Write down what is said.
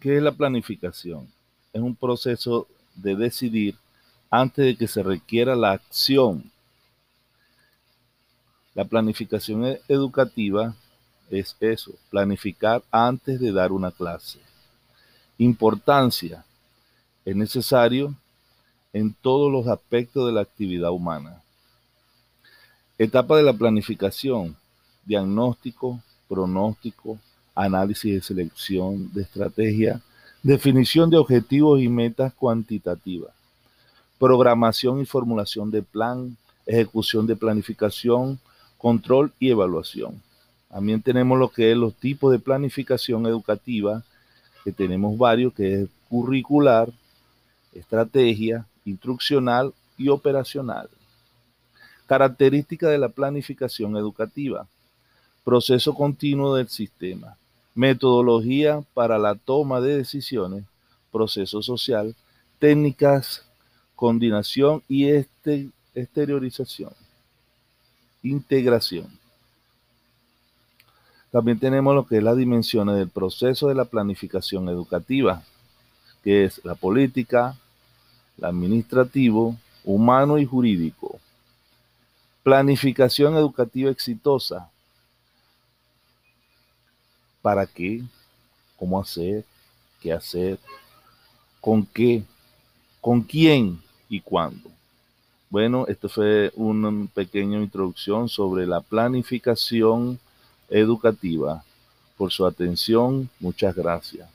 ¿Qué es la planificación? Es un proceso de decidir antes de que se requiera la acción. La planificación e- educativa es eso, planificar antes de dar una clase. Importancia. Es necesario en todos los aspectos de la actividad humana. Etapa de la planificación. Diagnóstico, pronóstico, análisis de selección, de estrategia, definición de objetivos y metas cuantitativas, programación y formulación de plan, ejecución de planificación, control y evaluación. También tenemos lo que es los tipos de planificación educativa, que tenemos varios, que es curricular, estrategia, instruccional y operacional. Característica de la planificación educativa. Proceso continuo del sistema. Metodología para la toma de decisiones. Proceso social. Técnicas, coordinación y este, exteriorización. Integración. También tenemos lo que es las dimensiones del proceso de la planificación educativa, que es la política, el administrativo, humano y jurídico. Planificación educativa exitosa. ¿Para qué? ¿Cómo hacer? ¿Qué hacer? ¿Con qué? ¿Con quién? ¿Y cuándo? Bueno, esto fue una pequeña introducción sobre la planificación educativa. Por su atención, muchas gracias.